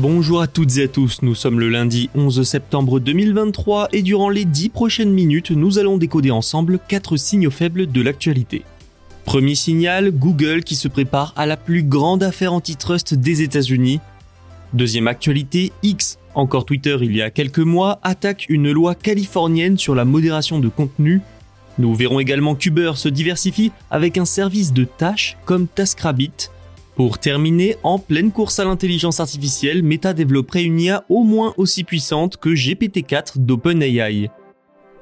Bonjour à toutes et à tous, nous sommes le lundi 11 septembre 2023 et durant les 10 prochaines minutes, nous allons décoder ensemble 4 signaux faibles de l'actualité. Premier signal, Google qui se prépare à la plus grande affaire antitrust des États-Unis. Deuxième actualité, X, encore Twitter il y a quelques mois, attaque une loi californienne sur la modération de contenu. Nous verrons également qu'Uber se diversifie avec un service de tâches comme TaskRabbit. Pour terminer, en pleine course à l'intelligence artificielle, Meta développerait une IA au moins aussi puissante que GPT-4 d'OpenAI.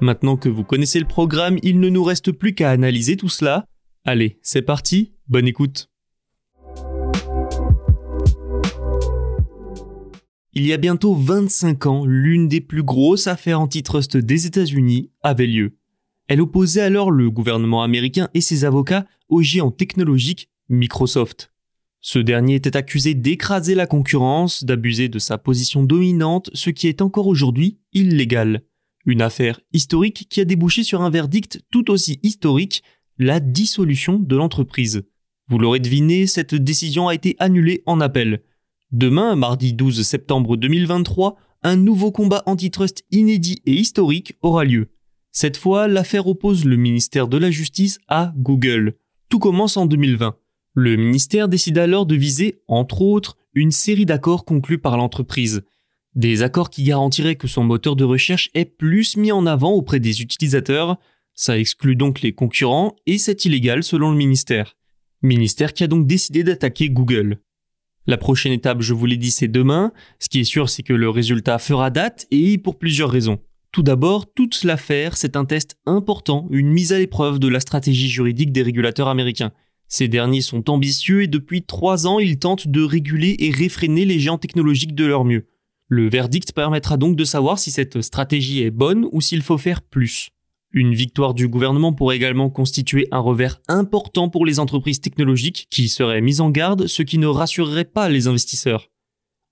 Maintenant que vous connaissez le programme, il ne nous reste plus qu'à analyser tout cela. Allez, c'est parti, bonne écoute. Il y a bientôt 25 ans, l'une des plus grosses affaires antitrust des États-Unis avait lieu. Elle opposait alors le gouvernement américain et ses avocats au géant technologique Microsoft. Ce dernier était accusé d'écraser la concurrence, d'abuser de sa position dominante, ce qui est encore aujourd'hui illégal. Une affaire historique qui a débouché sur un verdict tout aussi historique, la dissolution de l'entreprise. Vous l'aurez deviné, cette décision a été annulée en appel. Demain, mardi 12 septembre 2023, un nouveau combat antitrust inédit et historique aura lieu. Cette fois, l'affaire oppose le ministère de la Justice à Google. Tout commence en 2020. Le ministère décide alors de viser, entre autres, une série d'accords conclus par l'entreprise. Des accords qui garantiraient que son moteur de recherche est plus mis en avant auprès des utilisateurs, ça exclut donc les concurrents et c'est illégal selon le ministère. Ministère qui a donc décidé d'attaquer Google. La prochaine étape, je vous l'ai dit, c'est demain. Ce qui est sûr, c'est que le résultat fera date et pour plusieurs raisons. Tout d'abord, toute l'affaire, c'est un test important, une mise à l'épreuve de la stratégie juridique des régulateurs américains. Ces derniers sont ambitieux et depuis trois ans, ils tentent de réguler et réfréner les géants technologiques de leur mieux. Le verdict permettra donc de savoir si cette stratégie est bonne ou s'il faut faire plus. Une victoire du gouvernement pourrait également constituer un revers important pour les entreprises technologiques qui seraient mises en garde, ce qui ne rassurerait pas les investisseurs.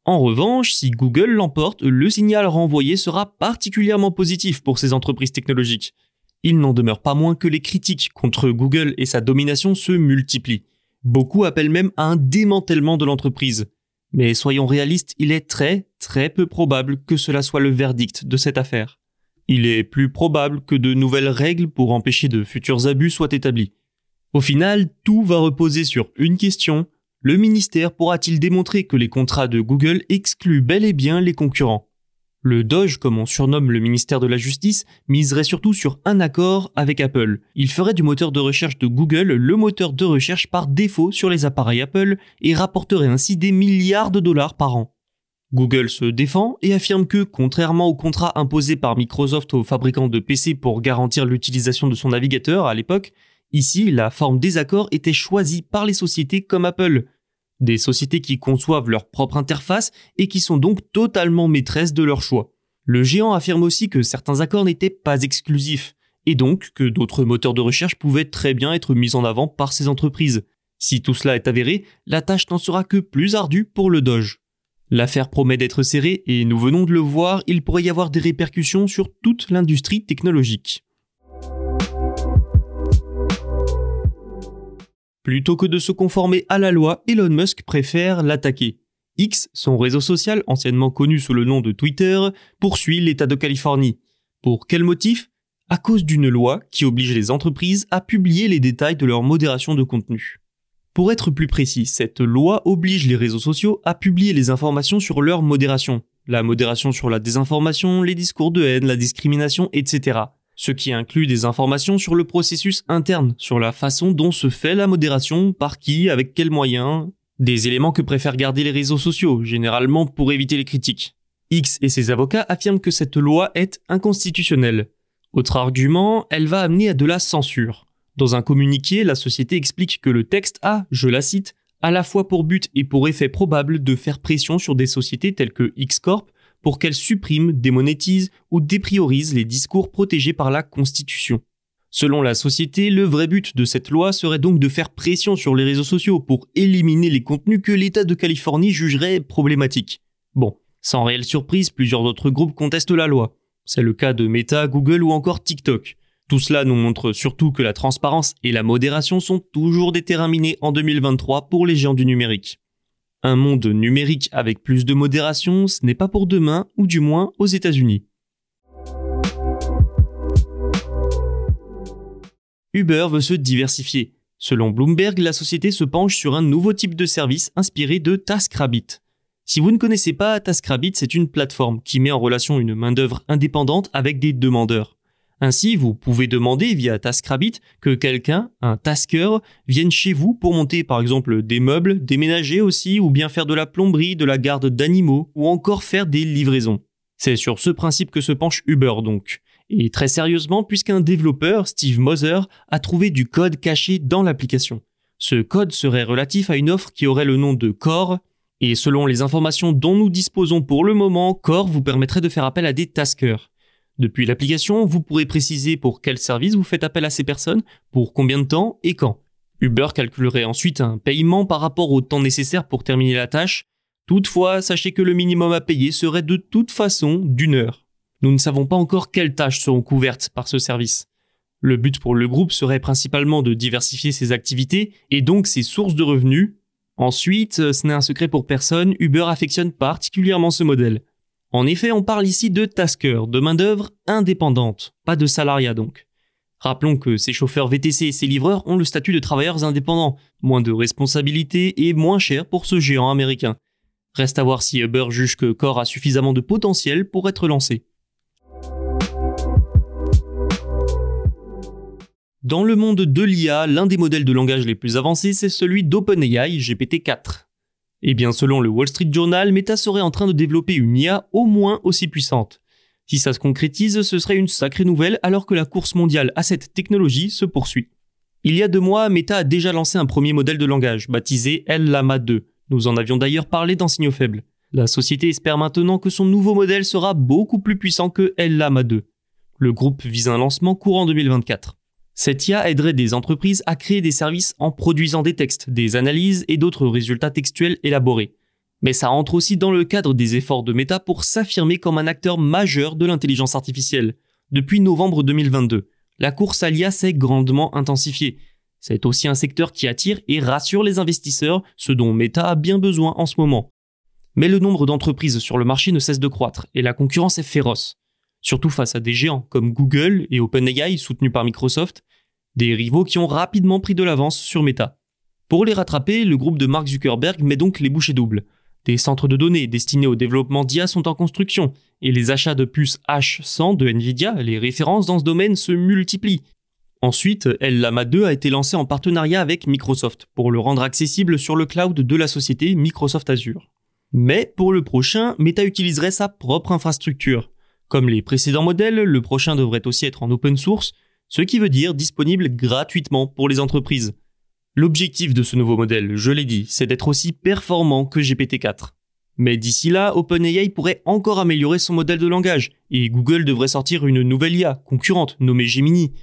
En revanche, si Google l'emporte, le signal renvoyé sera particulièrement positif pour ces entreprises technologiques. Il n'en demeure pas moins que les critiques contre Google et sa domination se multiplient. Beaucoup appellent même à un démantèlement de l'entreprise. Mais soyons réalistes, il est très, très peu probable que cela soit le verdict de cette affaire. Il est plus probable que de nouvelles règles pour empêcher de futurs abus soient établies. Au final, tout va reposer sur une question. Le ministère pourra-t-il démontrer que les contrats de Google excluent bel et bien les concurrents? Le Doge, comme on surnomme le ministère de la Justice, miserait surtout sur un accord avec Apple. Il ferait du moteur de recherche de Google le moteur de recherche par défaut sur les appareils Apple et rapporterait ainsi des milliards de dollars par an. Google se défend et affirme que, contrairement au contrat imposé par Microsoft aux fabricants de PC pour garantir l'utilisation de son navigateur à l'époque, ici la forme des accords était choisie par les sociétés comme Apple, des sociétés qui conçoivent leur propre interface et qui sont donc totalement maîtresses de leur choix. Le géant affirme aussi que certains accords n'étaient pas exclusifs, et donc que d'autres moteurs de recherche pouvaient très bien être mis en avant par ces entreprises. Si tout cela est avéré, la tâche n'en sera que plus ardue pour le Doge. L'affaire promet d'être serrée et nous venons de le voir, il pourrait y avoir des répercussions sur toute l'industrie technologique. Plutôt que de se conformer à la loi, Elon Musk préfère l'attaquer. X, son réseau social, anciennement connu sous le nom de Twitter, poursuit l'État de Californie. Pour quel motif? À cause d'une loi qui oblige les entreprises à publier les détails de leur modération de contenu. Pour être plus précis, cette loi oblige les réseaux sociaux à publier les informations sur leur modération, la modération sur la désinformation, les discours de haine, la discrimination, etc. Ce qui inclut des informations sur le processus interne, sur la façon dont se fait la modération, par qui, avec quels moyens, des éléments que préfèrent garder les réseaux sociaux, généralement pour éviter les critiques. X et ses avocats affirment que cette loi est inconstitutionnelle. Autre argument, elle va amener à de la censure. Dans un communiqué, la société explique que le texte a, je la cite, à la fois pour but et pour effet probable de faire pression sur des sociétés telles que X-Corp pour qu'elles suppriment, démonétisent ou dépriorisent les discours protégés par la Constitution. Selon la société, le vrai but de cette loi serait donc de faire pression sur les réseaux sociaux pour éliminer les contenus que l'État de Californie jugerait problématiques. Bon, sans réelle surprise, plusieurs autres groupes contestent la loi. C'est le cas de Meta, Google ou encore TikTok. Tout cela nous montre surtout que la transparence et la modération sont toujours des terrains minés en 2023 pour les géants du numérique. Un monde numérique avec plus de modération, ce n'est pas pour demain, ou du moins aux États-Unis. Uber veut se diversifier. Selon Bloomberg, la société se penche sur un nouveau type de service inspiré de TaskRabbit. Si vous ne connaissez pas, TaskRabbit, c'est une plateforme qui met en relation une main-d'œuvre indépendante avec des demandeurs. Ainsi, vous pouvez demander via TaskRabbit que quelqu'un, un tasker, vienne chez vous pour monter par exemple des meubles, déménager aussi, ou bien faire de la plomberie, de la garde d'animaux, ou encore faire des livraisons. C'est sur ce principe que se penche Uber donc. Et très sérieusement, puisqu'un développeur, Steve Moser, a trouvé du code caché dans l'application. Ce code serait relatif à une offre qui aurait le nom de Core, et selon les informations dont nous disposons pour le moment, Core vous permettrait de faire appel à des taskers. Depuis l'application, vous pourrez préciser pour quel service vous faites appel à ces personnes, pour combien de temps et quand. Uber calculerait ensuite un paiement par rapport au temps nécessaire pour terminer la tâche. Toutefois, sachez que le minimum à payer serait de toute façon d'une heure. Nous ne savons pas encore quelles tâches seront couvertes par ce service. Le but pour le groupe serait principalement de diversifier ses activités et donc ses sources de revenus. Ensuite, ce n'est un secret pour personne, Uber affectionne particulièrement ce modèle. En effet, on parle ici de tasker, de main-d'œuvre indépendante, pas de salariat donc. Rappelons que ces chauffeurs VTC et ces livreurs ont le statut de travailleurs indépendants, moins de responsabilités et moins cher pour ce géant américain. Reste à voir si Uber juge que Core a suffisamment de potentiel pour être lancé. Dans le monde de l'IA, l'un des modèles de langage les plus avancés, c'est celui d'OpenAI GPT-4. Eh bien, selon le Wall Street Journal, Meta serait en train de développer une IA au moins aussi puissante. Si ça se concrétise, ce serait une sacrée nouvelle alors que la course mondiale à cette technologie se poursuit. Il y a deux mois, Meta a déjà lancé un premier modèle de langage, baptisé Llama 2. Nous en avions d'ailleurs parlé dans Signaux Faibles. La société espère maintenant que son nouveau modèle sera beaucoup plus puissant que Llama 2. Le groupe vise un lancement courant 2024. Cette IA aiderait des entreprises à créer des services en produisant des textes, des analyses et d'autres résultats textuels élaborés. Mais ça entre aussi dans le cadre des efforts de Meta pour s'affirmer comme un acteur majeur de l'intelligence artificielle. Depuis novembre 2022, la course à l'IA s'est grandement intensifiée. C'est aussi un secteur qui attire et rassure les investisseurs, ce dont Meta a bien besoin en ce moment. Mais le nombre d'entreprises sur le marché ne cesse de croître et la concurrence est féroce surtout face à des géants comme Google et OpenAI soutenus par Microsoft, des rivaux qui ont rapidement pris de l'avance sur Meta. Pour les rattraper, le groupe de Mark Zuckerberg met donc les bouchées doubles. Des centres de données destinés au développement d'IA sont en construction, et les achats de puces H100 de Nvidia, les références dans ce domaine, se multiplient. Ensuite, Llama 2 a été lancé en partenariat avec Microsoft pour le rendre accessible sur le cloud de la société Microsoft Azure. Mais pour le prochain, Meta utiliserait sa propre infrastructure. Comme les précédents modèles, le prochain devrait aussi être en open source, ce qui veut dire disponible gratuitement pour les entreprises. L'objectif de ce nouveau modèle, je l'ai dit, c'est d'être aussi performant que GPT-4. Mais d'ici là, OpenAI pourrait encore améliorer son modèle de langage, et Google devrait sortir une nouvelle IA concurrente nommée Gemini.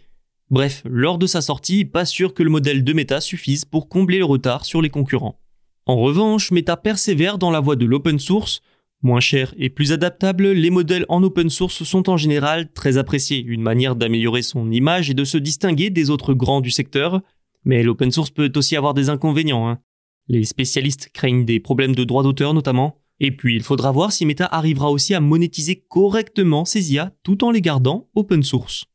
Bref, lors de sa sortie, pas sûr que le modèle de Meta suffise pour combler le retard sur les concurrents. En revanche, Meta persévère dans la voie de l'open source Moins cher et plus adaptable, les modèles en open source sont en général très appréciés, une manière d'améliorer son image et de se distinguer des autres grands du secteur. Mais l'open source peut aussi avoir des inconvénients. Hein. Les spécialistes craignent des problèmes de droit d'auteur notamment. Et puis il faudra voir si Meta arrivera aussi à monétiser correctement ses IA tout en les gardant open source.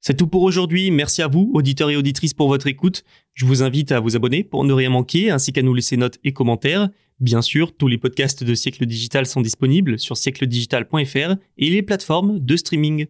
C'est tout pour aujourd'hui. Merci à vous, auditeurs et auditrices, pour votre écoute. Je vous invite à vous abonner pour ne rien manquer, ainsi qu'à nous laisser notes et commentaires. Bien sûr, tous les podcasts de Siècle Digital sont disponibles sur siècledigital.fr et les plateformes de streaming.